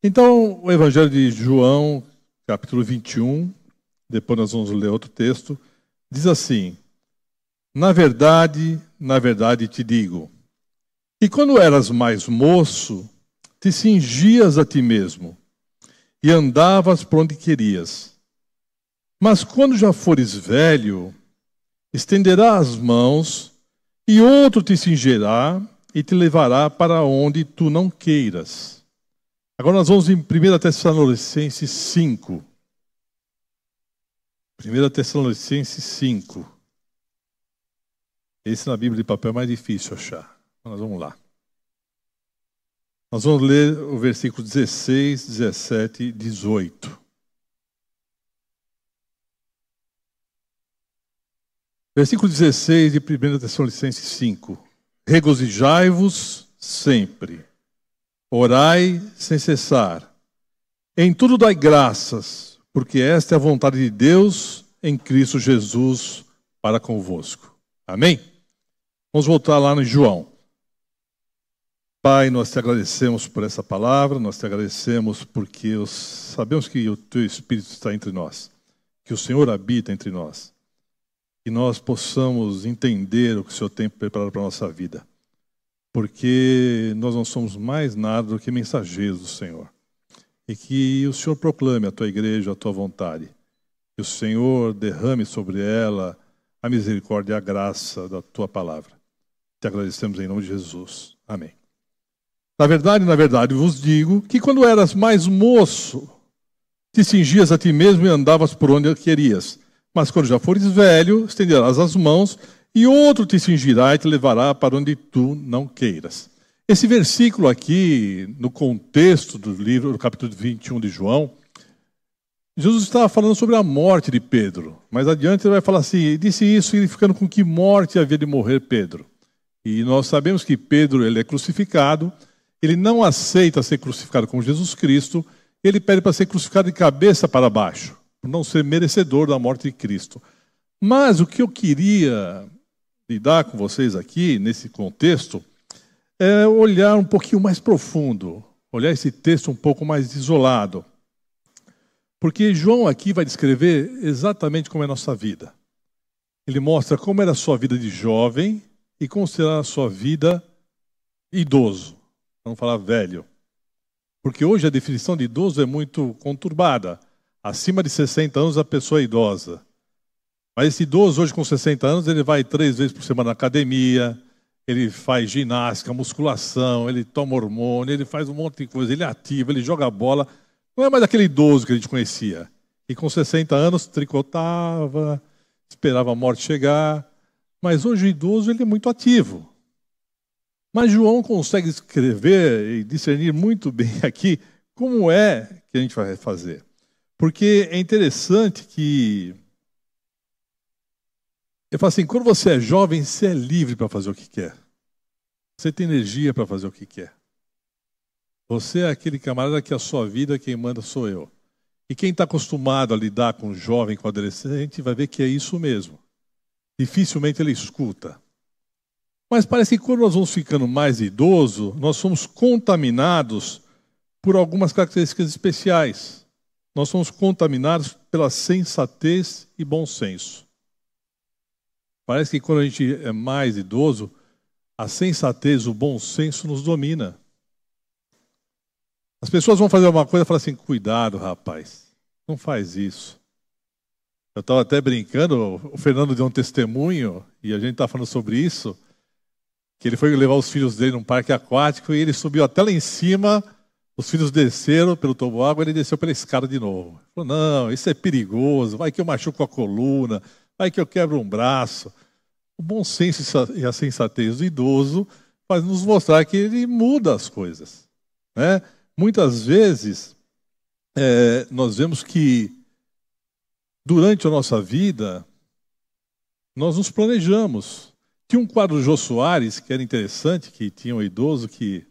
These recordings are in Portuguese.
Então, o Evangelho de João, capítulo 21, depois nós vamos ler outro texto, diz assim: Na verdade, na verdade te digo, que quando eras mais moço, te cingias a ti mesmo e andavas por onde querias. Mas quando já fores velho, estenderás as mãos e outro te cingirá e te levará para onde tu não queiras. Agora nós vamos em 1 Tessalonicenses 5. 1 Tessalonicenses 5. Esse na Bíblia de papel é mais difícil achar. Nós vamos lá. Nós vamos ler o versículo 16, 17 e 18. Versículo 16 de 1 Tessalonicenses 5. Regozijai-vos sempre, orai sem cessar, em tudo dai graças, porque esta é a vontade de Deus em Cristo Jesus para convosco. Amém? Vamos voltar lá no João. Pai, nós te agradecemos por essa palavra, nós te agradecemos porque sabemos que o teu Espírito está entre nós, que o Senhor habita entre nós, que nós possamos entender o que o Senhor tem preparado para a nossa vida, porque nós não somos mais nada do que mensageiros do Senhor, e que o Senhor proclame a tua igreja, a tua vontade, que o Senhor derrame sobre ela a misericórdia e a graça da tua palavra. Te agradecemos em nome de Jesus. Amém. Na verdade, na verdade, vos digo que quando eras mais moço, te cingias a ti mesmo e andavas por onde querias. Mas quando já fores velho, estenderás as mãos e outro te cingirá e te levará para onde tu não queiras. Esse versículo aqui, no contexto do livro, do capítulo 21 de João, Jesus estava falando sobre a morte de Pedro. Mais adiante ele vai falar assim: disse isso significando com que morte havia de morrer Pedro. E nós sabemos que Pedro ele é crucificado ele não aceita ser crucificado com Jesus Cristo, ele pede para ser crucificado de cabeça para baixo, por não ser merecedor da morte de Cristo. Mas o que eu queria lidar com vocês aqui, nesse contexto, é olhar um pouquinho mais profundo, olhar esse texto um pouco mais isolado. Porque João aqui vai descrever exatamente como é a nossa vida. Ele mostra como era a sua vida de jovem e como será a sua vida idoso. Vamos falar velho. Porque hoje a definição de idoso é muito conturbada. Acima de 60 anos a pessoa é idosa. Mas esse idoso hoje com 60 anos, ele vai três vezes por semana na academia, ele faz ginástica, musculação, ele toma hormônio, ele faz um monte de coisa, ele é ativo, ele joga bola. Não é mais aquele idoso que a gente conhecia. E com 60 anos tricotava, esperava a morte chegar. Mas hoje o idoso ele é muito ativo. Mas João consegue escrever e discernir muito bem aqui como é que a gente vai fazer. Porque é interessante que. Eu falo assim: quando você é jovem, você é livre para fazer o que quer. Você tem energia para fazer o que quer. Você é aquele camarada que a sua vida, quem manda sou eu. E quem está acostumado a lidar com jovem, com adolescente, vai ver que é isso mesmo. Dificilmente ele escuta. Mas parece que quando nós vamos ficando mais idoso, nós somos contaminados por algumas características especiais. Nós somos contaminados pela sensatez e bom senso. Parece que quando a gente é mais idoso, a sensatez, o bom senso nos domina. As pessoas vão fazer uma coisa e falam assim: cuidado, rapaz, não faz isso. Eu estava até brincando, o Fernando deu um testemunho, e a gente está falando sobre isso que ele foi levar os filhos dele num parque aquático e ele subiu até lá em cima, os filhos desceram pelo toboágua, ele desceu pela escada de novo. Ele falou: "Não, isso é perigoso, vai que eu machuco a coluna, vai que eu quebro um braço". O bom senso e a sensatez do idoso faz nos mostrar que ele muda as coisas, né? Muitas vezes é, nós vemos que durante a nossa vida nós nos planejamos, tinha um quadro do Jô Soares que era interessante, que tinha um idoso que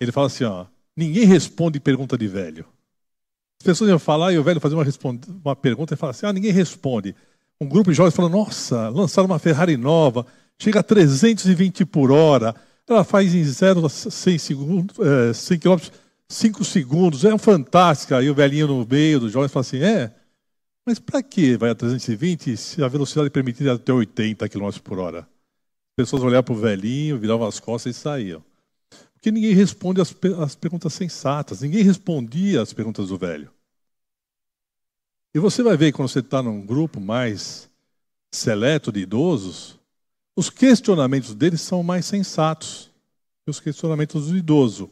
ele fala assim, ó, ninguém responde pergunta de velho. As pessoas iam falar e o velho fazia uma, uma pergunta e fala assim, ah, ninguém responde. Um grupo de jovens falou, nossa, lançaram uma Ferrari nova, chega a 320 por hora, ela faz em 0 a 100, segundos, é, 100 km cinco segundos, é fantástica. Aí o velhinho no meio dos jovens fala assim: é, mas para que vai a 320 se a velocidade permitir até 80 km por hora? As pessoas olhavam para o velhinho, viravam as costas e saíam. Porque ninguém responde as, as perguntas sensatas, ninguém respondia as perguntas do velho. E você vai ver quando você está num grupo mais seleto de idosos, os questionamentos deles são mais sensatos que os questionamentos do idoso.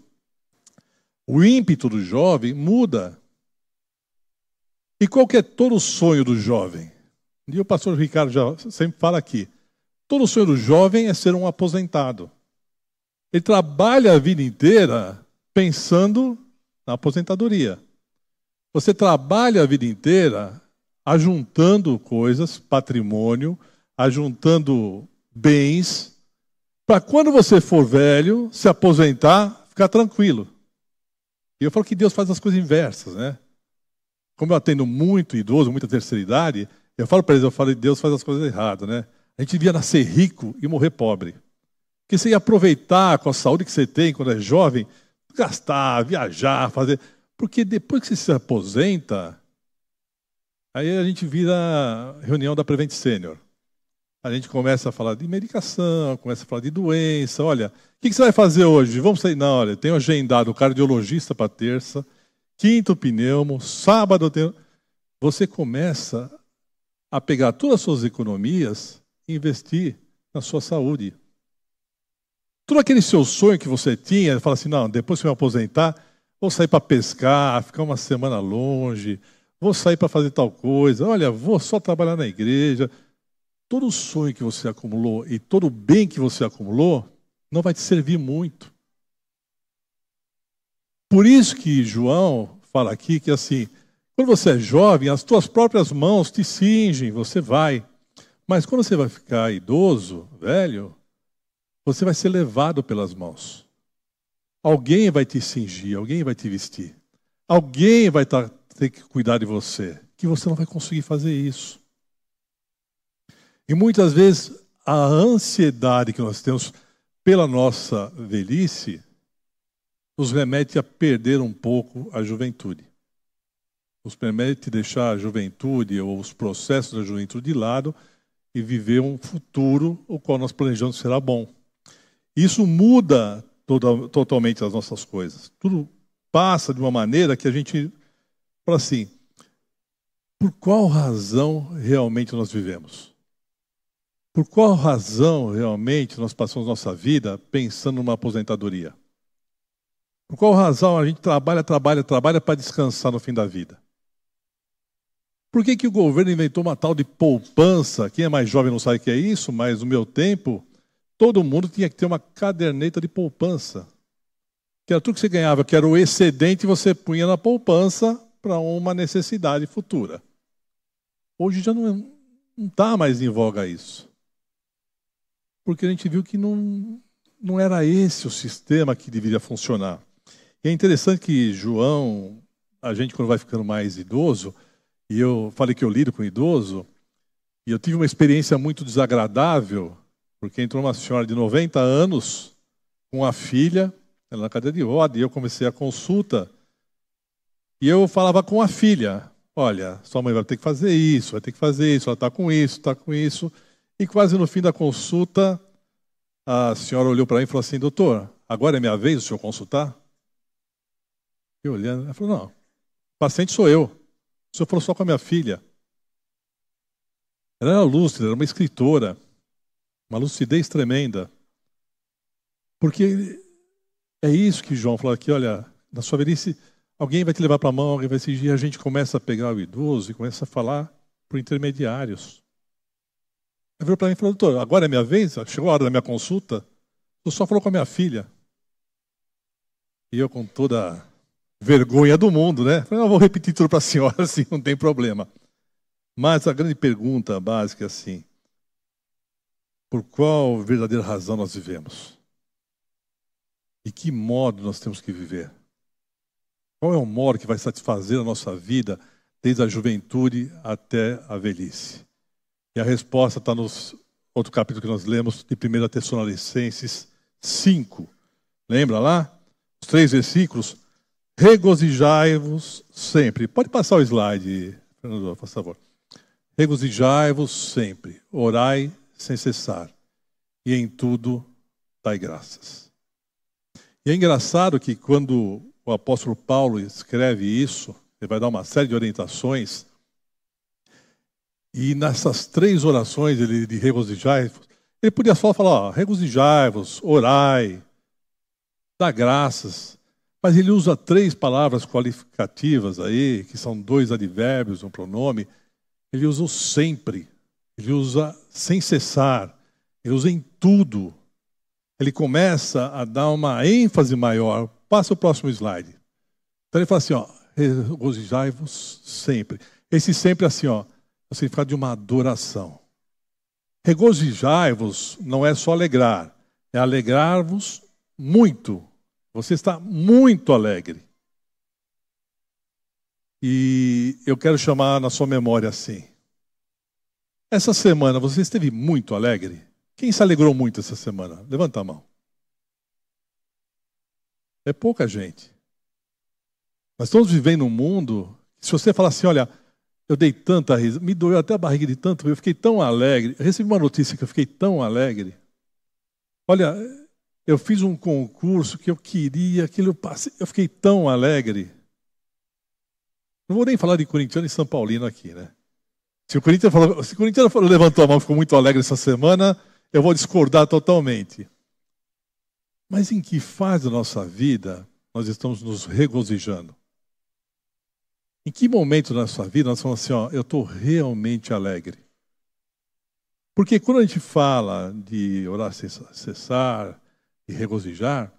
O ímpeto do jovem muda. E qual que é todo o sonho do jovem? E o pastor Ricardo já sempre fala aqui. Todo o sonho do jovem é ser um aposentado. Ele trabalha a vida inteira pensando na aposentadoria. Você trabalha a vida inteira ajuntando coisas, patrimônio, ajuntando bens, para quando você for velho, se aposentar, ficar tranquilo. E eu falo que Deus faz as coisas inversas, né? Como eu atendo muito idoso, muita terceira idade, eu falo para eles, eu falo, Deus faz as coisas erradas, né? A gente devia nascer rico e morrer pobre. Porque você ia aproveitar com a saúde que você tem quando é jovem, gastar, viajar, fazer. Porque depois que você se aposenta, aí a gente vira reunião da Prevent Senior. A gente começa a falar de medicação, começa a falar de doença. Olha, o que, você vai fazer hoje? Vamos sair? Não, olha, tenho agendado o cardiologista para terça, quinto pneumo, sábado eu tenho. Você começa a pegar todas as suas economias e investir na sua saúde. Todo aquele seu sonho que você tinha, fala assim: não, depois que eu me aposentar, vou sair para pescar, ficar uma semana longe, vou sair para fazer tal coisa, olha, vou só trabalhar na igreja todo o sonho que você acumulou e todo o bem que você acumulou não vai te servir muito. Por isso que João fala aqui que assim, quando você é jovem, as tuas próprias mãos te cingem, você vai. Mas quando você vai ficar idoso, velho, você vai ser levado pelas mãos. Alguém vai te cingir, alguém vai te vestir. Alguém vai ter que cuidar de você, que você não vai conseguir fazer isso. E muitas vezes a ansiedade que nós temos pela nossa velhice nos remete a perder um pouco a juventude. Nos permite deixar a juventude ou os processos da juventude de lado e viver um futuro o qual nós planejamos será bom. Isso muda toda, totalmente as nossas coisas. Tudo passa de uma maneira que a gente fala assim: por qual razão realmente nós vivemos? Por qual razão realmente nós passamos nossa vida pensando numa aposentadoria? Por qual razão a gente trabalha, trabalha, trabalha para descansar no fim da vida? Por que, que o governo inventou uma tal de poupança? Quem é mais jovem não sabe o que é isso, mas no meu tempo, todo mundo tinha que ter uma caderneta de poupança. Que era tudo que você ganhava, que era o excedente, você punha na poupança para uma necessidade futura. Hoje já não está mais em voga isso porque a gente viu que não, não era esse o sistema que deveria funcionar. E é interessante que João, a gente quando vai ficando mais idoso, e eu falei que eu lido com idoso, e eu tive uma experiência muito desagradável, porque entrou uma senhora de 90 anos com a filha, ela na cadeira de roda, e eu comecei a consulta, e eu falava com a filha, olha, sua mãe vai ter que fazer isso, vai ter que fazer isso, ela está com isso, está com isso. E quase no fim da consulta, a senhora olhou para mim e falou assim: Doutor, agora é minha vez o senhor consultar? Eu olhando, ela falou: Não, o paciente sou eu. O senhor falou só com a minha filha. Ela era lúcida, era uma escritora, uma lucidez tremenda. Porque é isso que João falou aqui: olha, na sua velhice, alguém vai te levar para a mão, alguém vai exigir, e a gente começa a pegar o idoso e começa a falar por intermediários. Ele virou para mim e falou, doutor, agora é minha vez? Chegou a hora da minha consulta? Eu só falou com a minha filha. E eu com toda vergonha do mundo, né? Falei, não, vou repetir tudo para a senhora, assim, não tem problema. Mas a grande pergunta básica é assim, por qual verdadeira razão nós vivemos? E que modo nós temos que viver? Qual é o modo que vai satisfazer a nossa vida desde a juventude até a velhice? E a resposta está no outro capítulo que nós lemos, de 1 Tessalonicenses 5. Lembra lá? Os três versículos Regozijai-vos sempre. Pode passar o slide, Fernando, por favor. Regozijai-vos sempre. Orai sem cessar. E em tudo dai graças. E é engraçado que quando o apóstolo Paulo escreve isso, ele vai dar uma série de orientações. E nessas três orações ele de regozijai-vos, ele podia só falar, regozijai-vos, orai, dá graças. Mas ele usa três palavras qualificativas aí, que são dois advérbios, um pronome. Ele usa o sempre, ele usa sem cessar, ele usa em tudo. Ele começa a dar uma ênfase maior. Passa o próximo slide. Então ele fala assim, ó, regozijai-vos sempre. Esse sempre assim, ó, é o significado de uma adoração. Regozijai-vos não é só alegrar, é alegrar-vos muito. Você está muito alegre. E eu quero chamar na sua memória assim. Essa semana você esteve muito alegre? Quem se alegrou muito essa semana? Levanta a mão. É pouca gente. Nós estamos vivendo um mundo. Se você falar assim, olha, eu dei tanta risa, me doeu até a barriga de tanto, eu fiquei tão alegre. Eu recebi uma notícia que eu fiquei tão alegre. Olha, eu fiz um concurso que eu queria, aquilo eu passei, eu fiquei tão alegre. Não vou nem falar de corintiano e São Paulino aqui, né? Se o Corinthians, falou, se o Corinthians levantou a mão e ficou muito alegre essa semana, eu vou discordar totalmente. Mas em que fase da nossa vida nós estamos nos regozijando? Em que momento da nossa vida nós falamos assim, ó, eu estou realmente alegre? Porque quando a gente fala de orar cessar, e regozijar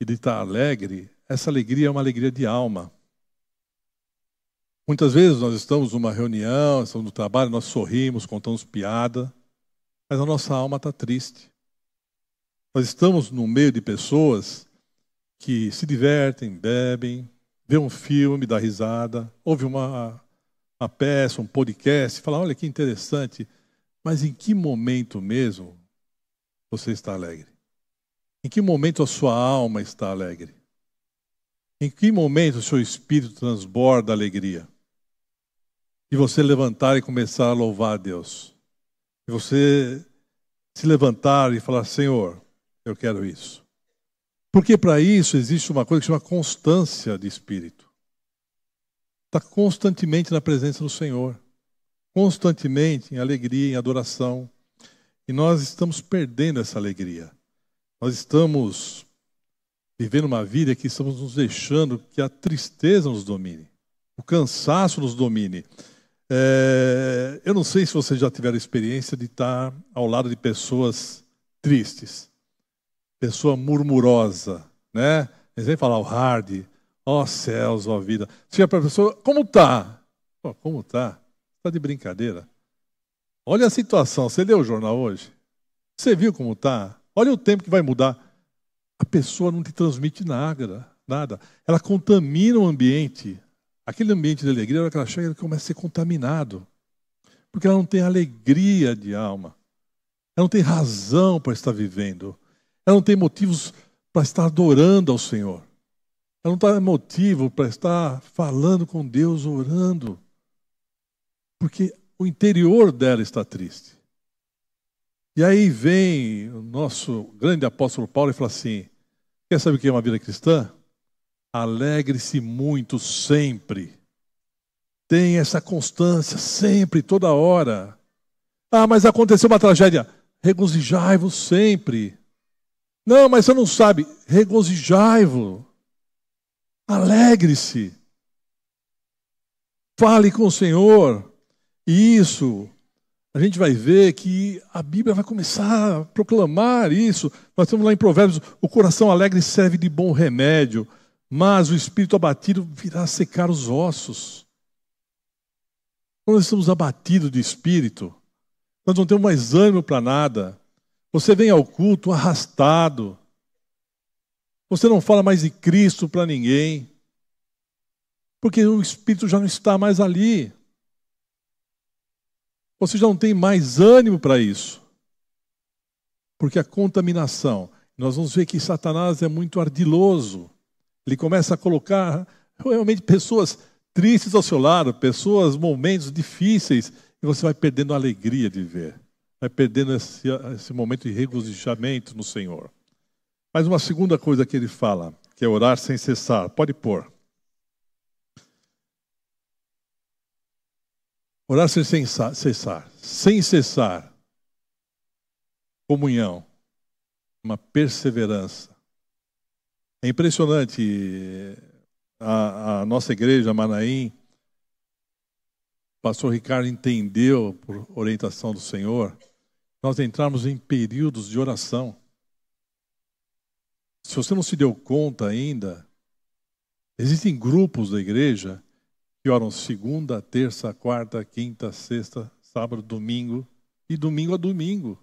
e de estar alegre, essa alegria é uma alegria de alma. Muitas vezes nós estamos numa reunião, estamos no trabalho, nós sorrimos, contamos piada, mas a nossa alma está triste. Nós estamos no meio de pessoas que se divertem, bebem, vê um filme, dá risada, ouve uma, uma peça, um podcast, fala, olha que interessante, mas em que momento mesmo você está alegre? Em que momento a sua alma está alegre? Em que momento o seu espírito transborda alegria? E você levantar e começar a louvar a Deus. E você se levantar e falar: Senhor, eu quero isso. Porque para isso existe uma coisa que chama constância de espírito. Está constantemente na presença do Senhor, constantemente em alegria, em adoração. E nós estamos perdendo essa alegria. Nós estamos vivendo uma vida que estamos nos deixando que a tristeza nos domine, o cansaço nos domine. É, eu não sei se vocês já tiveram experiência de estar ao lado de pessoas tristes, pessoa murmurosa, né? Eles vêm falar o hard, ó oh, céus, ó oh, vida. Chega para a pessoa, como tá? Oh, como tá? Está de brincadeira? Olha a situação. Você leu o jornal hoje? Você viu como tá? Olha o tempo que vai mudar. A pessoa não te transmite nada, nada. Ela contamina o ambiente. Aquele ambiente de alegria, na hora que ela chega, ela começa a ser contaminado. Porque ela não tem alegria de alma. Ela não tem razão para estar vivendo. Ela não tem motivos para estar adorando ao Senhor. Ela não tem motivo para estar falando com Deus, orando. Porque o interior dela está triste. E aí vem o nosso grande apóstolo Paulo e fala assim: quer saber o que é uma vida cristã? Alegre-se muito sempre. Tenha essa constância sempre, toda hora. Ah, mas aconteceu uma tragédia. Regozijai-vos sempre. Não, mas você não sabe. Regozijai-vos. Alegre-se. Fale com o Senhor. E isso a gente vai ver que a Bíblia vai começar a proclamar isso. Nós estamos lá em Provérbios: o coração alegre serve de bom remédio, mas o espírito abatido virá secar os ossos. Quando nós estamos abatidos de espírito, nós não temos mais ânimo para nada. Você vem ao culto arrastado. Você não fala mais de Cristo para ninguém. Porque o espírito já não está mais ali. Você já não tem mais ânimo para isso. Porque a contaminação, nós vamos ver que Satanás é muito ardiloso. Ele começa a colocar realmente pessoas tristes ao seu lado, pessoas, momentos difíceis, e você vai perdendo a alegria de ver, vai perdendo esse, esse momento de regozijamento no Senhor. Mas uma segunda coisa que ele fala, que é orar sem cessar, pode pôr. Orar sem cessar, sem cessar. Comunhão, uma perseverança. É impressionante a, a nossa igreja, Manaim, o pastor Ricardo entendeu, por orientação do Senhor, nós entramos em períodos de oração. Se você não se deu conta ainda, existem grupos da igreja que oram segunda, terça, quarta, quinta, sexta, sábado, domingo e domingo a domingo.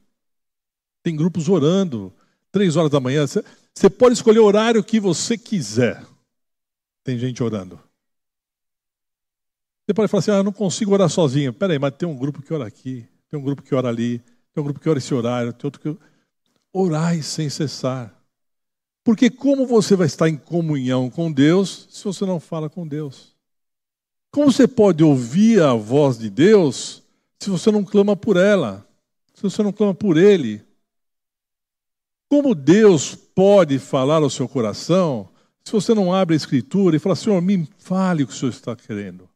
Tem grupos orando, três horas da manhã. Você pode escolher o horário que você quiser. Tem gente orando. Você pode falar assim: ah, eu não consigo orar sozinho. Peraí, mas tem um grupo que ora aqui, tem um grupo que ora ali, tem um grupo que ora esse horário, tem outro que. Orai sem cessar. Porque como você vai estar em comunhão com Deus se você não fala com Deus? Como você pode ouvir a voz de Deus se você não clama por ela? Se você não clama por Ele? Como Deus pode falar ao seu coração se você não abre a Escritura e fala, Senhor, me fale o que o Senhor está querendo?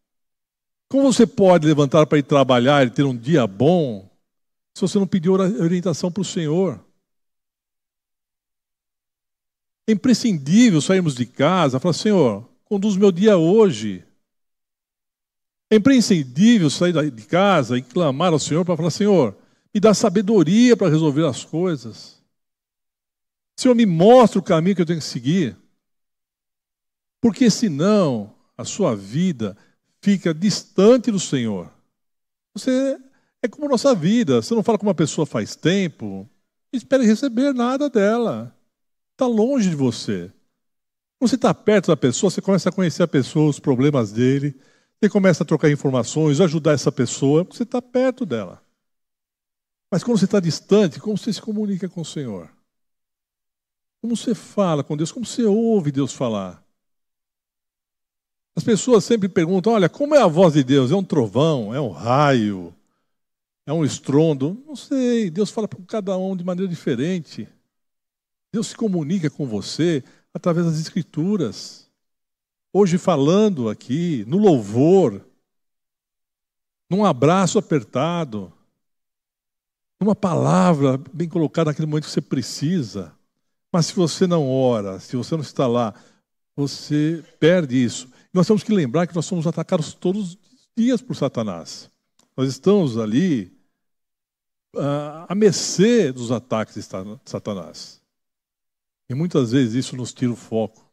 Como você pode levantar para ir trabalhar e ter um dia bom se você não pediu orientação para o Senhor? É imprescindível sairmos de casa e falar, Senhor, conduz meu dia hoje. É imprescindível sair de casa e clamar ao Senhor para falar, Senhor, me dá sabedoria para resolver as coisas. Senhor, me mostra o caminho que eu tenho que seguir. Porque senão a sua vida fica distante do Senhor. Você é como nossa vida. Você não fala com uma pessoa faz tempo, espere receber nada dela. Está longe de você. Quando você está perto da pessoa, você começa a conhecer a pessoa, os problemas dele, você começa a trocar informações, ajudar essa pessoa, porque você está perto dela. Mas quando você está distante, como você se comunica com o Senhor? Como você fala com Deus? Como você ouve Deus falar? As pessoas sempre perguntam: olha, como é a voz de Deus? É um trovão? É um raio? É um estrondo? Não sei. Deus fala para cada um de maneira diferente. Deus se comunica com você através das Escrituras. Hoje, falando aqui, no louvor, num abraço apertado, numa palavra bem colocada naquele momento que você precisa. Mas se você não ora, se você não está lá, você perde isso. Nós temos que lembrar que nós somos atacados todos os dias por Satanás. Nós estamos ali uh, à mercê dos ataques de Satanás. E muitas vezes isso nos tira o foco.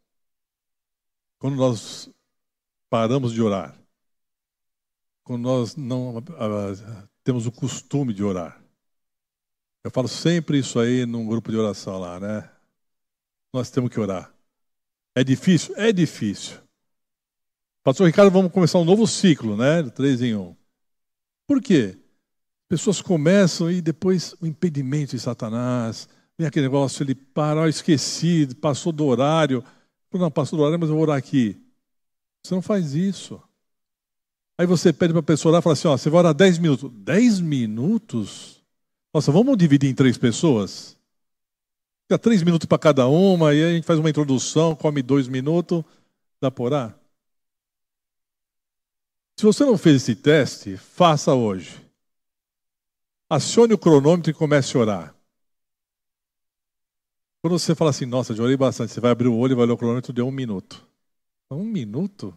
Quando nós paramos de orar, quando nós não uh, temos o costume de orar. Eu falo sempre isso aí num grupo de oração lá, né? Nós temos que orar. É difícil? É difícil. Pastor Ricardo, vamos começar um novo ciclo, né? 3 em 1. Por quê? Pessoas começam e depois o impedimento de Satanás, vem aquele negócio, ele para, oh, esqueci, passou do horário. Não, passou do horário, mas eu vou orar aqui. Você não faz isso. Aí você pede para a pessoa orar e fala assim: ó, você vai orar 10 minutos. 10 minutos? Nossa, vamos dividir em três pessoas? Fica três minutos para cada uma, e a gente faz uma introdução, come dois minutos, dá orar? Se você não fez esse teste, faça hoje. Acione o cronômetro e comece a orar. Quando você fala assim, nossa, já orei bastante, você vai abrir o olho e vai olhar o cronômetro, deu um minuto. Um minuto?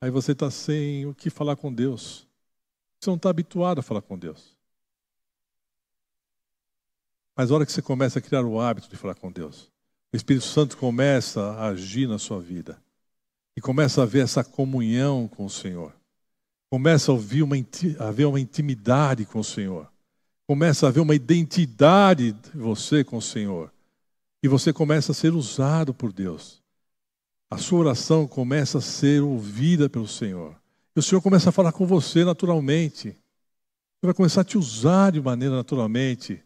Aí você está sem o que falar com Deus. Você não está habituado a falar com Deus. Mas a hora que você começa a criar o hábito de falar com Deus, o Espírito Santo começa a agir na sua vida e começa a ver essa comunhão com o Senhor. Começa a, ouvir uma, a ver uma intimidade com o Senhor. Começa a ver uma identidade de você com o Senhor. E você começa a ser usado por Deus. A sua oração começa a ser ouvida pelo Senhor. E o Senhor começa a falar com você naturalmente. Ele vai começar a te usar de maneira naturalmente.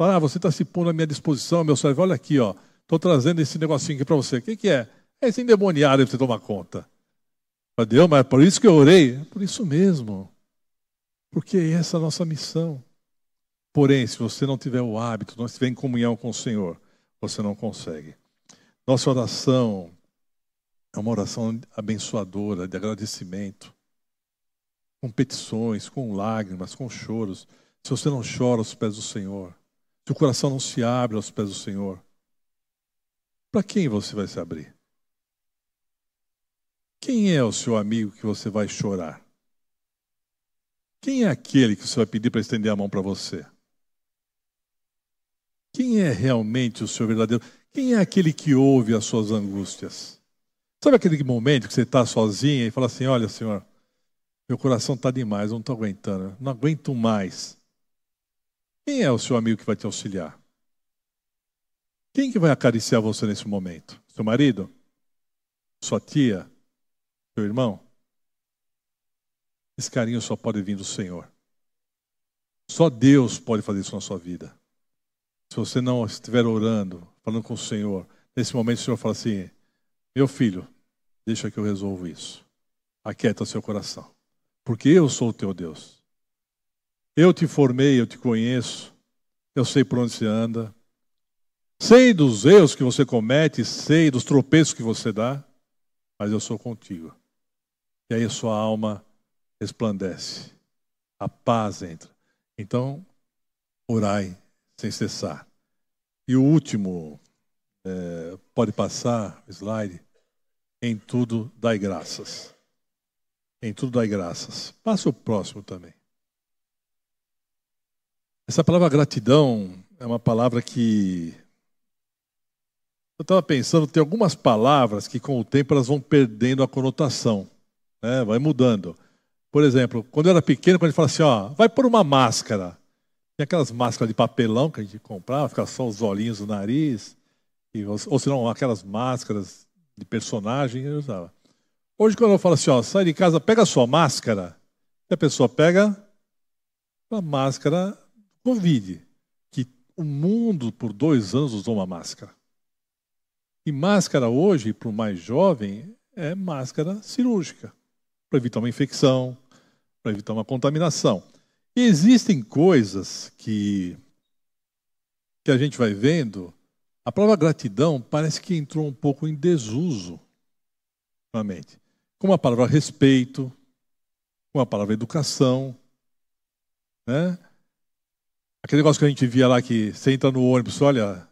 Falar, ah, você está se pondo à minha disposição, meu servo. Olha aqui, ó. Estou trazendo esse negocinho aqui para você. O que, que é? É esse endemoniado que você toma conta. Deus, mas é por isso que eu orei. É por isso mesmo. Porque essa é a nossa missão. Porém, se você não tiver o hábito, não estiver em comunhão com o Senhor, você não consegue. Nossa oração é uma oração abençoadora, de agradecimento, com petições, com lágrimas, com choros. Se você não chora aos pés do Senhor, o coração não se abre aos pés do Senhor, para quem você vai se abrir? Quem é o seu amigo que você vai chorar? Quem é aquele que você vai pedir para estender a mão para você? Quem é realmente o seu verdadeiro? Quem é aquele que ouve as suas angústias? Sabe aquele momento que você está sozinha e fala assim: Olha, Senhor, meu coração está demais, não estou aguentando, não aguento mais. Quem é o seu amigo que vai te auxiliar? Quem que vai acariciar você nesse momento? Seu marido? Sua tia? Seu irmão? Esse carinho só pode vir do Senhor. Só Deus pode fazer isso na sua vida. Se você não estiver orando, falando com o Senhor, nesse momento o Senhor fala assim: Meu filho, deixa que eu resolvo isso. Aquieta seu coração. Porque eu sou o teu Deus. Eu te formei, eu te conheço. Eu sei por onde você anda. Sei dos erros que você comete, sei dos tropeços que você dá, mas eu sou contigo. E aí a sua alma resplandece. A paz entra. Então, orai sem cessar. E o último, é, pode passar slide. Em tudo dai graças. Em tudo dai graças. Passa o próximo também. Essa palavra gratidão é uma palavra que. Eu estava pensando, tem algumas palavras que com o tempo elas vão perdendo a conotação, né? vai mudando. Por exemplo, quando eu era pequeno, quando a gente fala assim, ó, vai por uma máscara. Tem aquelas máscaras de papelão que a gente comprava, ficava só os olhinhos no nariz, e, ou, ou senão aquelas máscaras de personagem eu usava. Hoje, quando eu falo assim, ó, sai de casa, pega a sua máscara, a pessoa pega a máscara Covid, que o mundo por dois anos usou uma máscara. E máscara hoje, para o mais jovem, é máscara cirúrgica, para evitar uma infecção, para evitar uma contaminação. E existem coisas que, que a gente vai vendo, a palavra gratidão parece que entrou um pouco em desuso na mente. Como a palavra respeito, como a palavra educação. Né? Aquele negócio que a gente via lá que você entra no ônibus, olha,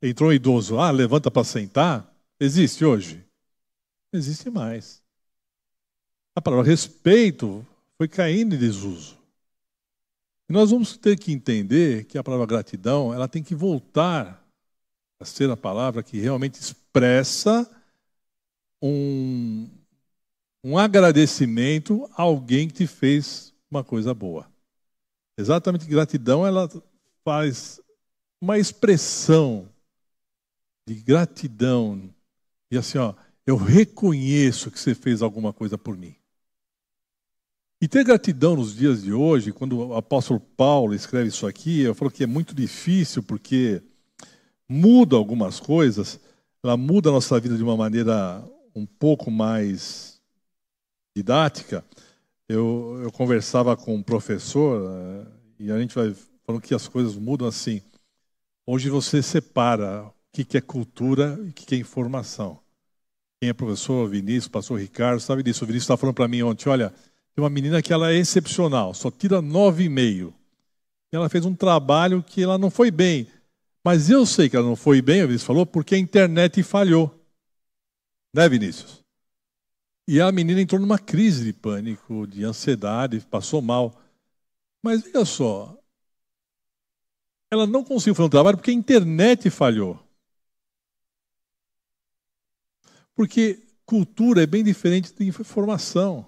entrou um idoso, ah, levanta para sentar. Existe hoje? Existe mais. A palavra respeito foi caindo em desuso. E nós vamos ter que entender que a palavra gratidão, ela tem que voltar a ser a palavra que realmente expressa um, um agradecimento a alguém que te fez uma coisa boa. Exatamente, gratidão, ela faz uma expressão de gratidão. E assim, ó, eu reconheço que você fez alguma coisa por mim. E ter gratidão nos dias de hoje, quando o apóstolo Paulo escreve isso aqui, eu falo que é muito difícil porque muda algumas coisas, ela muda a nossa vida de uma maneira um pouco mais didática. Eu, eu conversava com um professor eh, e a gente vai falando que as coisas mudam assim. Hoje você separa o que é cultura e o que é informação. Quem é professor, Vinícius, pastor Ricardo, sabe disso. O Vinícius estava falando para mim ontem, olha, tem uma menina que ela é excepcional, só tira 9,5. Ela fez um trabalho que ela não foi bem. Mas eu sei que ela não foi bem, o Vinícius falou, porque a internet falhou. Né, Vinícius? E a menina entrou numa crise de pânico, de ansiedade, passou mal. Mas veja só, ela não conseguiu fazer um trabalho porque a internet falhou. Porque cultura é bem diferente de informação.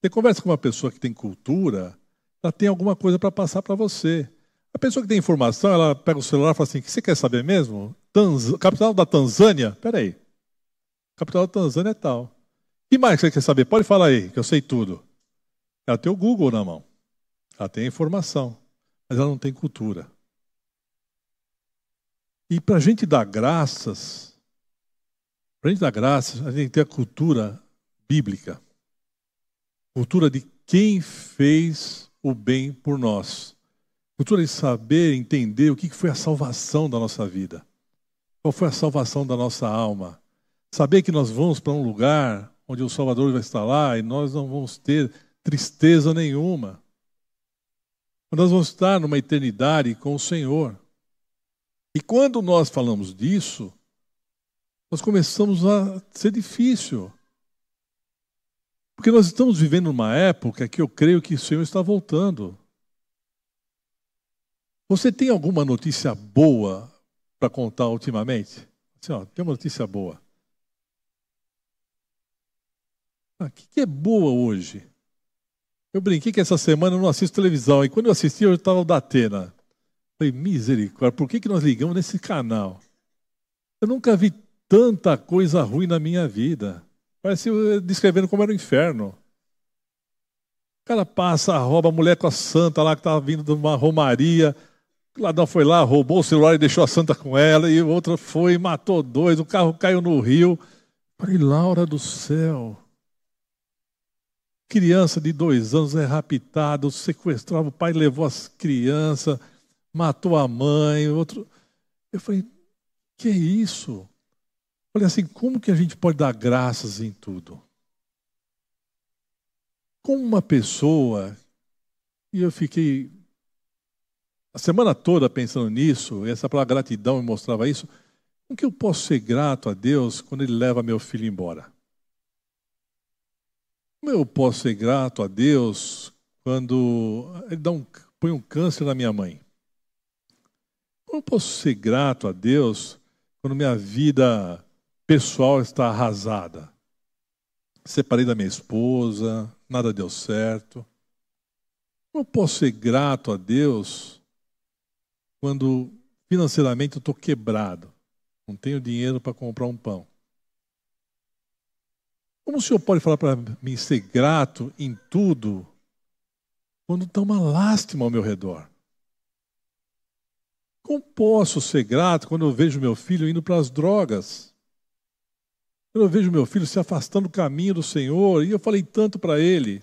Você conversa com uma pessoa que tem cultura, ela tem alguma coisa para passar para você. A pessoa que tem informação, ela pega o celular e fala assim: o que você quer saber mesmo? Tanz... Capital da Tanzânia? Peraí. Capital da Tanzânia é tal. Que mais você quer saber? Pode falar aí, que eu sei tudo. Ela tem o Google na mão. Ela tem a informação. Mas ela não tem cultura. E para a gente dar graças, Para a gente dar graças, a gente tem que ter a cultura bíblica. Cultura de quem fez o bem por nós. Cultura de saber, entender o que foi a salvação da nossa vida. Qual foi a salvação da nossa alma. Saber que nós vamos para um lugar onde o Salvador vai estar lá e nós não vamos ter tristeza nenhuma. Nós vamos estar numa eternidade com o Senhor. E quando nós falamos disso, nós começamos a ser difícil. Porque nós estamos vivendo uma época que eu creio que o Senhor está voltando. Você tem alguma notícia boa para contar ultimamente? Assim, ó, tem uma notícia boa. O ah, que, que é boa hoje? Eu brinquei que essa semana eu não assisto televisão. E quando eu assisti, eu estava da Atena. Falei, misericórdia, por que, que nós ligamos nesse canal? Eu nunca vi tanta coisa ruim na minha vida. Parece descrevendo como era o inferno. O cara passa, rouba a mulher com a santa lá que estava vindo de uma romaria. O ladrão foi lá, roubou o celular e deixou a santa com ela. E o outro foi matou dois. O carro caiu no rio. Falei, Laura do céu. Criança de dois anos é raptada, sequestrava, o pai levou as crianças, matou a mãe, outro. Eu falei, que é isso? Falei assim, como que a gente pode dar graças em tudo? Como uma pessoa, e eu fiquei a semana toda pensando nisso, essa palavra gratidão me mostrava isso, como que eu posso ser grato a Deus quando Ele leva meu filho embora? Como eu posso ser grato a Deus quando Ele dá um, põe um câncer na minha mãe? Como eu posso ser grato a Deus quando minha vida pessoal está arrasada? Separei da minha esposa, nada deu certo. Como eu posso ser grato a Deus quando financeiramente eu estou quebrado? Não tenho dinheiro para comprar um pão. Como o senhor pode falar para mim ser grato em tudo quando está uma lástima ao meu redor? Como posso ser grato quando eu vejo meu filho indo para as drogas? Quando eu vejo meu filho se afastando do caminho do Senhor, e eu falei tanto para ele.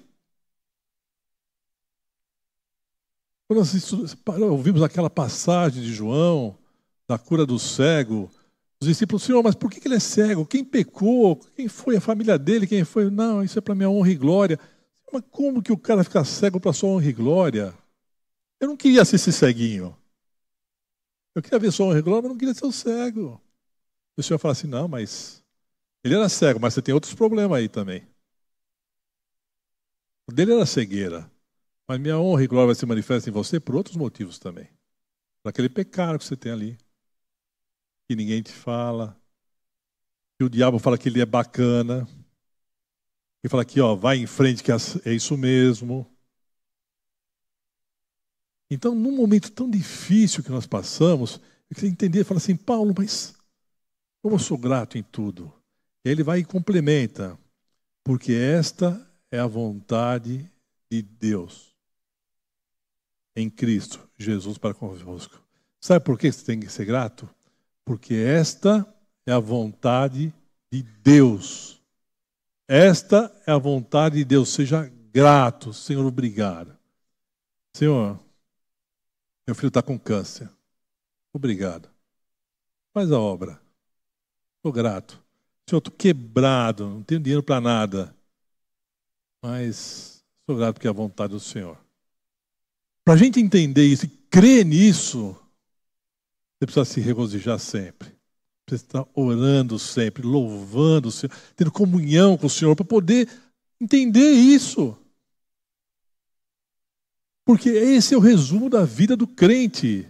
Quando nós ouvimos aquela passagem de João, da cura do cego, os discípulos, Senhor, mas por que ele é cego? Quem pecou? Quem foi a família dele? Quem foi? Não, isso é para minha honra e glória. Mas como que o cara fica cego para sua honra e glória? Eu não queria ser esse ceguinho. Eu queria ver sua honra e glória, mas não queria ser o cego. O Senhor fala assim: não, mas ele era cego, mas você tem outros problemas aí também. O dele era cegueira. Mas minha honra e glória vai se manifestar em você por outros motivos também. Por aquele pecado que você tem ali que ninguém te fala, que o diabo fala que ele é bacana, e fala aqui, ó, vai em frente que é isso mesmo. Então, num momento tão difícil que nós passamos, eu queria entender, fala assim, Paulo, mas como eu sou grato em tudo. E aí ele vai e complementa, porque esta é a vontade de Deus em Cristo Jesus para convosco. Sabe por que você tem que ser grato? Porque esta é a vontade de Deus. Esta é a vontade de Deus. Seja grato, Senhor, obrigado. Senhor, meu filho está com câncer. Obrigado. Faz a obra. Estou grato. Senhor, estou quebrado, não tenho dinheiro para nada. Mas sou grato porque é a vontade do Senhor. Para a gente entender isso e crer nisso, você precisa se regozijar sempre. Você está orando sempre, louvando o Senhor, tendo comunhão com o Senhor, para poder entender isso. Porque esse é o resumo da vida do crente.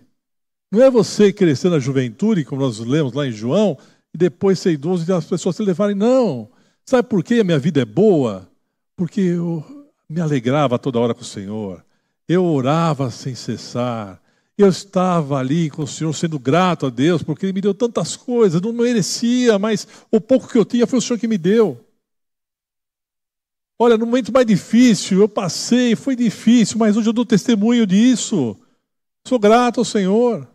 Não é você crescer na juventude, como nós lemos lá em João, e depois ser idoso e as pessoas se levarem. Não. Sabe por que a minha vida é boa? Porque eu me alegrava toda hora com o Senhor. Eu orava sem cessar. Eu estava ali com o Senhor sendo grato a Deus, porque Ele me deu tantas coisas, não merecia, mas o pouco que eu tinha foi o Senhor que me deu. Olha, no momento mais difícil, eu passei, foi difícil, mas hoje eu dou testemunho disso. Sou grato ao Senhor.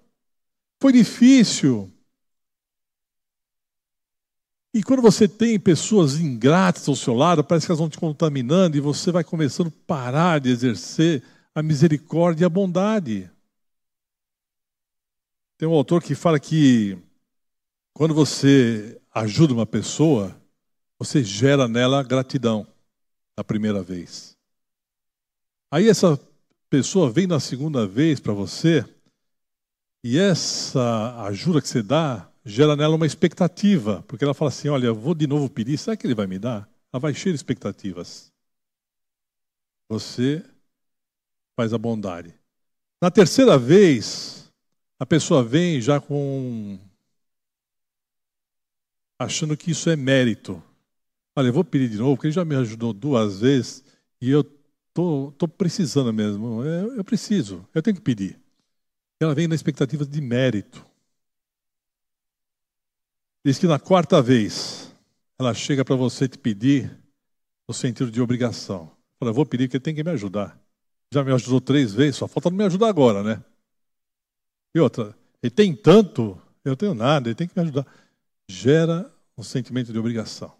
Foi difícil. E quando você tem pessoas ingratas ao seu lado, parece que elas vão te contaminando e você vai começando a parar de exercer a misericórdia e a bondade. Tem um autor que fala que quando você ajuda uma pessoa, você gera nela gratidão a primeira vez. Aí essa pessoa vem na segunda vez para você e essa ajuda que você dá gera nela uma expectativa, porque ela fala assim: olha, vou de novo pedir, será que ele vai me dar? Ela vai cheia de expectativas. Você faz a bondade. Na terceira vez, a pessoa vem já com. achando que isso é mérito. Olha, eu vou pedir de novo, porque ele já me ajudou duas vezes e eu tô, tô precisando mesmo. Eu, eu preciso, eu tenho que pedir. Ela vem na expectativa de mérito. Diz que na quarta vez ela chega para você te pedir no sentido de obrigação. Fala, vou pedir que ele tem que me ajudar. Já me ajudou três vezes, só falta não me ajudar agora, né? E outra, ele tem tanto, eu tenho nada, ele tem que me ajudar. Gera um sentimento de obrigação.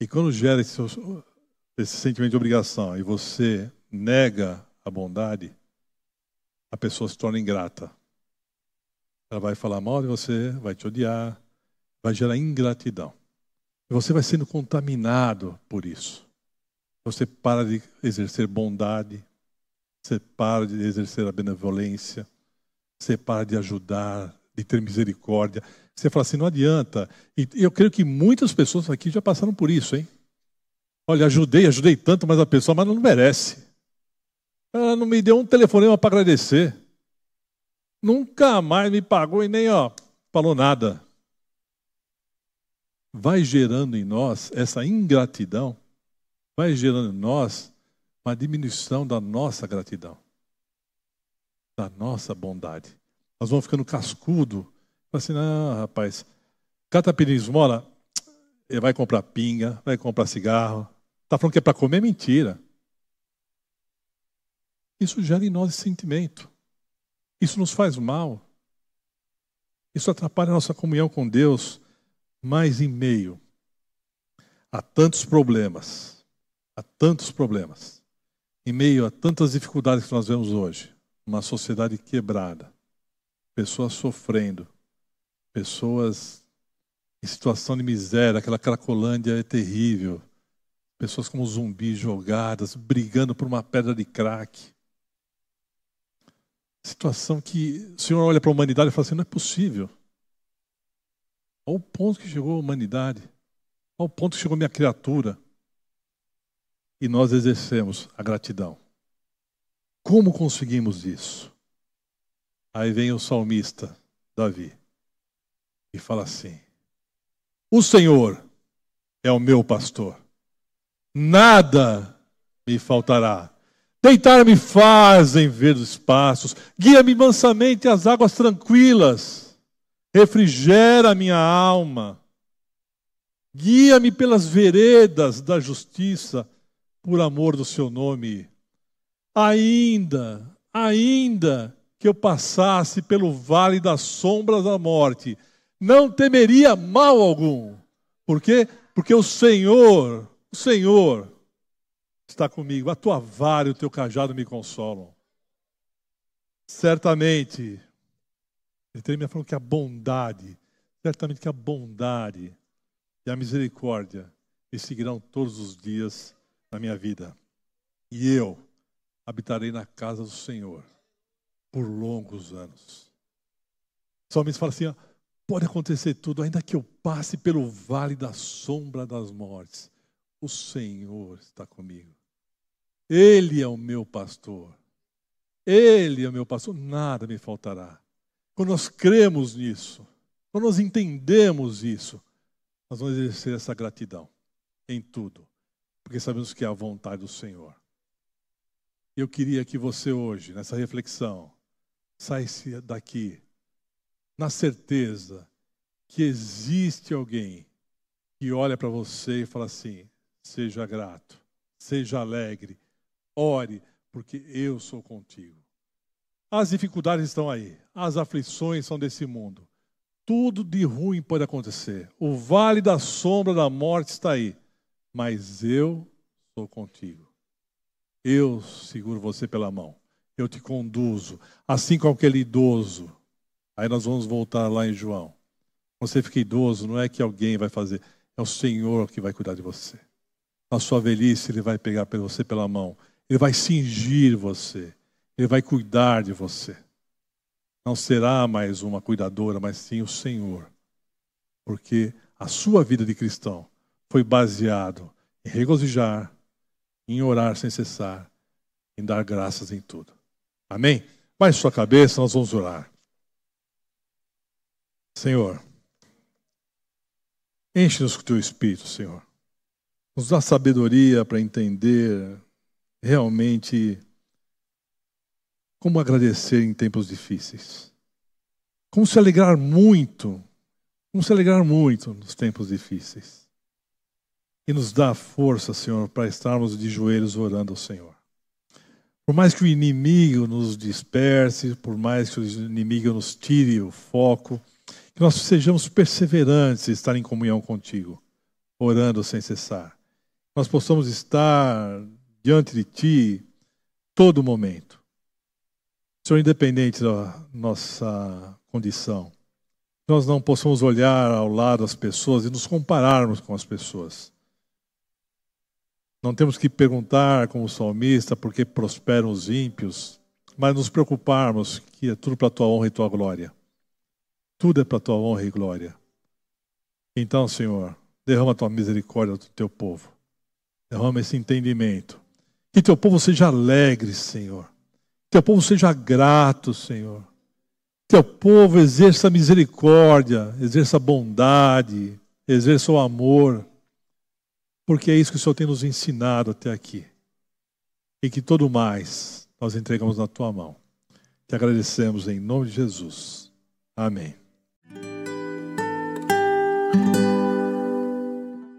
E quando gera esse, esse sentimento de obrigação e você nega a bondade, a pessoa se torna ingrata. Ela vai falar mal de você, vai te odiar, vai gerar ingratidão. E você vai sendo contaminado por isso. Você para de exercer bondade, você para de exercer a benevolência, você para de ajudar, de ter misericórdia. Você fala assim, não adianta. E eu creio que muitas pessoas aqui já passaram por isso, hein? Olha, ajudei, ajudei tanto, mas a pessoa mas não merece. Ela não me deu um telefonema para agradecer. Nunca mais me pagou e nem ó, falou nada vai gerando em nós essa ingratidão, vai gerando em nós uma diminuição da nossa gratidão, da nossa bondade. Nós vamos ficando cascudo, assim, não, rapaz, cata pedindo esmola, ele vai comprar pinga, vai comprar cigarro, está falando que é para comer, mentira. Isso gera em nós esse sentimento. Isso nos faz mal. Isso atrapalha a nossa comunhão com Deus. Mas em meio a tantos problemas, a tantos problemas, em meio a tantas dificuldades que nós vemos hoje, uma sociedade quebrada, pessoas sofrendo, pessoas em situação de miséria, aquela cracolândia é terrível, pessoas como zumbis jogadas, brigando por uma pedra de crack. Situação que o Senhor olha para a humanidade e fala assim: não é possível. Olha o ponto que chegou a humanidade. Olha o ponto que chegou a minha criatura. E nós exercemos a gratidão. Como conseguimos isso? Aí vem o salmista, Davi, e fala assim: O Senhor é o meu pastor, nada me faltará. Deitar-me fazem ver os passos, guia-me mansamente às águas tranquilas refrigera minha alma, guia-me pelas veredas da justiça, por amor do seu nome. Ainda, ainda que eu passasse pelo vale das sombras da morte, não temeria mal algum. Por quê? Porque o Senhor, o Senhor está comigo. A tua vara e o teu cajado me consolam. Certamente ele termina falando que a bondade, certamente que a bondade e a misericórdia me seguirão todos os dias na minha vida. E eu habitarei na casa do Senhor por longos anos. Salmista fala assim: ó, pode acontecer tudo, ainda que eu passe pelo vale da sombra das mortes, o Senhor está comigo. Ele é o meu pastor. Ele é o meu pastor, nada me faltará. Quando nós cremos nisso, quando nós entendemos isso, nós vamos exercer essa gratidão em tudo, porque sabemos que é a vontade do Senhor. Eu queria que você hoje, nessa reflexão, saísse daqui na certeza que existe alguém que olha para você e fala assim: seja grato, seja alegre, ore, porque eu sou contigo. As dificuldades estão aí, as aflições são desse mundo. Tudo de ruim pode acontecer. O vale da sombra da morte está aí. Mas eu sou contigo. Eu seguro você pela mão. Eu te conduzo. Assim como aquele idoso. Aí nós vamos voltar lá em João. Você fica idoso, não é que alguém vai fazer. É o Senhor que vai cuidar de você. Na sua velhice, Ele vai pegar você pela mão. Ele vai cingir você. Ele vai cuidar de você. Não será mais uma cuidadora, mas sim o Senhor. Porque a sua vida de cristão foi baseado em regozijar, em orar sem cessar, em dar graças em tudo. Amém? Baixe sua cabeça, nós vamos orar. Senhor, enche-nos com o teu espírito, Senhor. Nos dá sabedoria para entender realmente como agradecer em tempos difíceis. Como se alegrar muito, como se alegrar muito nos tempos difíceis. E nos dá força, Senhor, para estarmos de joelhos orando ao Senhor. Por mais que o inimigo nos disperse, por mais que o inimigo nos tire o foco, que nós sejamos perseverantes em estar em comunhão contigo, orando sem cessar. Nós possamos estar diante de ti todo momento. Senhor, independente da nossa condição, nós não possamos olhar ao lado das pessoas e nos compararmos com as pessoas. Não temos que perguntar, como salmista, por que prosperam os ímpios, mas nos preocuparmos que é tudo para a tua honra e tua glória. Tudo é para a tua honra e glória. Então, Senhor, derrama a tua misericórdia do teu povo. Derrama esse entendimento. Que teu povo seja alegre, Senhor. Que teu povo seja grato, Senhor. Que teu povo exerça misericórdia, exerça bondade, exerça o amor porque é isso que o Senhor tem nos ensinado até aqui. E que todo mais nós entregamos na tua mão. Te agradecemos em nome de Jesus. Amém.